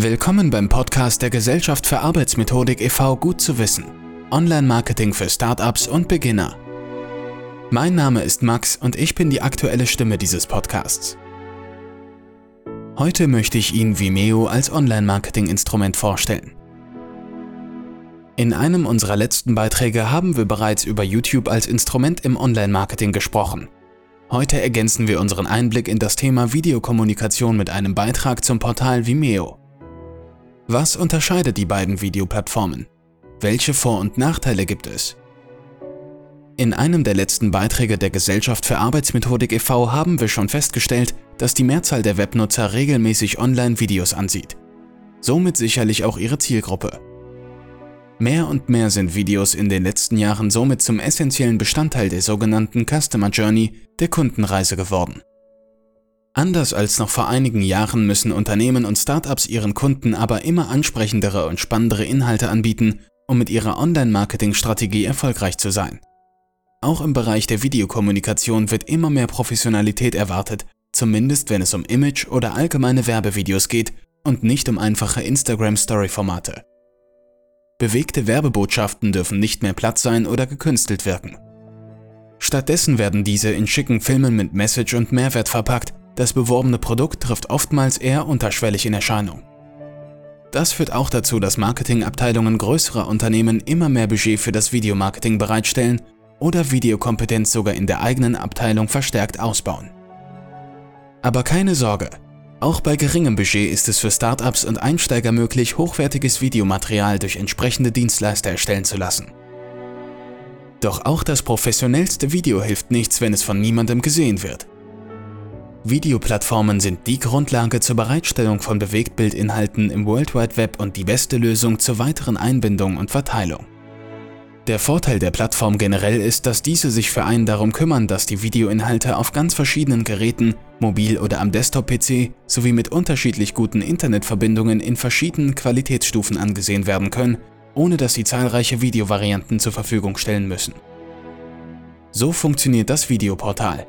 Willkommen beim Podcast der Gesellschaft für Arbeitsmethodik e.V. Gut zu wissen. Online-Marketing für Startups und Beginner. Mein Name ist Max und ich bin die aktuelle Stimme dieses Podcasts. Heute möchte ich Ihnen Vimeo als Online-Marketing-Instrument vorstellen. In einem unserer letzten Beiträge haben wir bereits über YouTube als Instrument im Online-Marketing gesprochen. Heute ergänzen wir unseren Einblick in das Thema Videokommunikation mit einem Beitrag zum Portal Vimeo. Was unterscheidet die beiden Videoplattformen? Welche Vor- und Nachteile gibt es? In einem der letzten Beiträge der Gesellschaft für Arbeitsmethodik e.V. haben wir schon festgestellt, dass die Mehrzahl der Webnutzer regelmäßig Online-Videos ansieht. Somit sicherlich auch ihre Zielgruppe. Mehr und mehr sind Videos in den letzten Jahren somit zum essentiellen Bestandteil der sogenannten Customer Journey der Kundenreise geworden. Anders als noch vor einigen Jahren müssen Unternehmen und Startups ihren Kunden aber immer ansprechendere und spannendere Inhalte anbieten, um mit ihrer Online-Marketing-Strategie erfolgreich zu sein. Auch im Bereich der Videokommunikation wird immer mehr Professionalität erwartet, zumindest wenn es um Image- oder allgemeine Werbevideos geht und nicht um einfache Instagram-Story-Formate. Bewegte Werbebotschaften dürfen nicht mehr platt sein oder gekünstelt wirken. Stattdessen werden diese in schicken Filmen mit Message und Mehrwert verpackt, das beworbene Produkt trifft oftmals eher unterschwellig in Erscheinung. Das führt auch dazu, dass Marketingabteilungen größerer Unternehmen immer mehr Budget für das Videomarketing bereitstellen oder Videokompetenz sogar in der eigenen Abteilung verstärkt ausbauen. Aber keine Sorge, auch bei geringem Budget ist es für Startups und Einsteiger möglich, hochwertiges Videomaterial durch entsprechende Dienstleister erstellen zu lassen. Doch auch das professionellste Video hilft nichts, wenn es von niemandem gesehen wird. Videoplattformen sind die Grundlage zur Bereitstellung von Bewegtbildinhalten im World Wide Web und die beste Lösung zur weiteren Einbindung und Verteilung. Der Vorteil der Plattform generell ist, dass diese sich für einen darum kümmern, dass die Videoinhalte auf ganz verschiedenen Geräten, mobil oder am Desktop-PC sowie mit unterschiedlich guten Internetverbindungen in verschiedenen Qualitätsstufen angesehen werden können, ohne dass sie zahlreiche Videovarianten zur Verfügung stellen müssen. So funktioniert das Videoportal.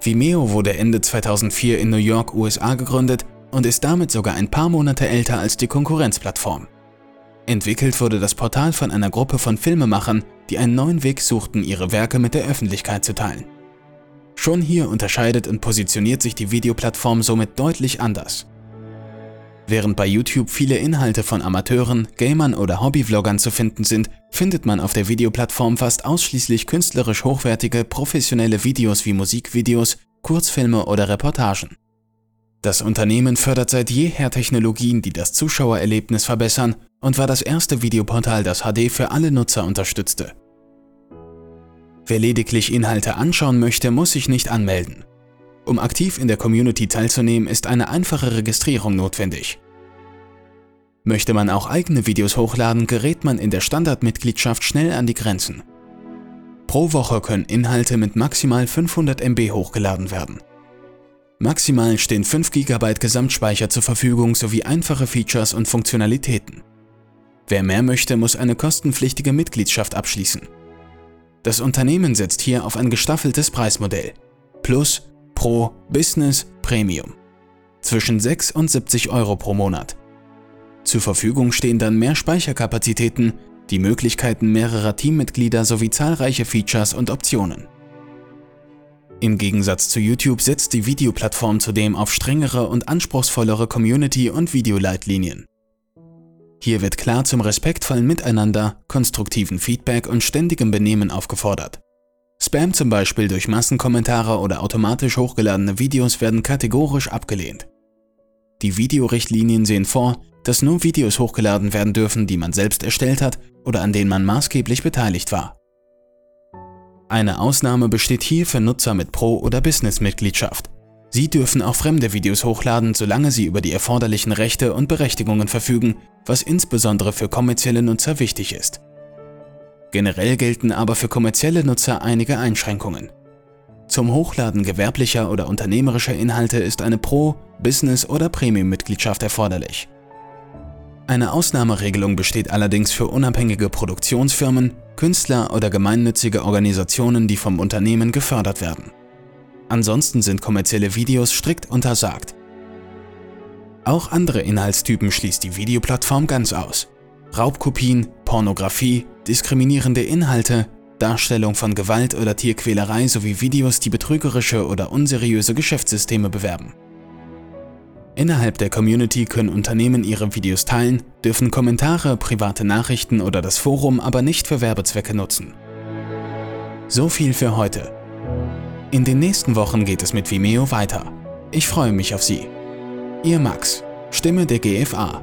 Vimeo wurde Ende 2004 in New York, USA gegründet und ist damit sogar ein paar Monate älter als die Konkurrenzplattform. Entwickelt wurde das Portal von einer Gruppe von Filmemachern, die einen neuen Weg suchten, ihre Werke mit der Öffentlichkeit zu teilen. Schon hier unterscheidet und positioniert sich die Videoplattform somit deutlich anders. Während bei YouTube viele Inhalte von Amateuren, Gamern oder Hobbyvloggern zu finden sind, findet man auf der Videoplattform fast ausschließlich künstlerisch hochwertige, professionelle Videos wie Musikvideos, Kurzfilme oder Reportagen. Das Unternehmen fördert seit jeher Technologien, die das Zuschauererlebnis verbessern und war das erste Videoportal, das HD für alle Nutzer unterstützte. Wer lediglich Inhalte anschauen möchte, muss sich nicht anmelden. Um aktiv in der Community teilzunehmen, ist eine einfache Registrierung notwendig. Möchte man auch eigene Videos hochladen, gerät man in der Standardmitgliedschaft schnell an die Grenzen. Pro Woche können Inhalte mit maximal 500 MB hochgeladen werden. Maximal stehen 5 GB Gesamtspeicher zur Verfügung sowie einfache Features und Funktionalitäten. Wer mehr möchte, muss eine kostenpflichtige Mitgliedschaft abschließen. Das Unternehmen setzt hier auf ein gestaffeltes Preismodell. Plus, Pro, Business, Premium. Zwischen 6 und 70 Euro pro Monat. Zur Verfügung stehen dann mehr Speicherkapazitäten, die Möglichkeiten mehrerer Teammitglieder sowie zahlreiche Features und Optionen. Im Gegensatz zu YouTube setzt die Videoplattform zudem auf strengere und anspruchsvollere Community- und Videoleitlinien. Hier wird klar zum respektvollen Miteinander, konstruktiven Feedback und ständigem Benehmen aufgefordert. Spam zum Beispiel durch Massenkommentare oder automatisch hochgeladene Videos werden kategorisch abgelehnt. Die Videorichtlinien sehen vor, dass nur Videos hochgeladen werden dürfen, die man selbst erstellt hat oder an denen man maßgeblich beteiligt war. Eine Ausnahme besteht hier für Nutzer mit Pro- oder Business-Mitgliedschaft. Sie dürfen auch fremde Videos hochladen, solange sie über die erforderlichen Rechte und Berechtigungen verfügen, was insbesondere für kommerzielle Nutzer wichtig ist. Generell gelten aber für kommerzielle Nutzer einige Einschränkungen. Zum Hochladen gewerblicher oder unternehmerischer Inhalte ist eine Pro-, Business- oder Premium-Mitgliedschaft erforderlich. Eine Ausnahmeregelung besteht allerdings für unabhängige Produktionsfirmen, Künstler oder gemeinnützige Organisationen, die vom Unternehmen gefördert werden. Ansonsten sind kommerzielle Videos strikt untersagt. Auch andere Inhaltstypen schließt die Videoplattform ganz aus. Raubkopien, Pornografie, diskriminierende Inhalte, Darstellung von Gewalt oder Tierquälerei sowie Videos, die betrügerische oder unseriöse Geschäftssysteme bewerben. Innerhalb der Community können Unternehmen ihre Videos teilen, dürfen Kommentare, private Nachrichten oder das Forum aber nicht für Werbezwecke nutzen. So viel für heute. In den nächsten Wochen geht es mit Vimeo weiter. Ich freue mich auf Sie. Ihr Max, Stimme der GFA.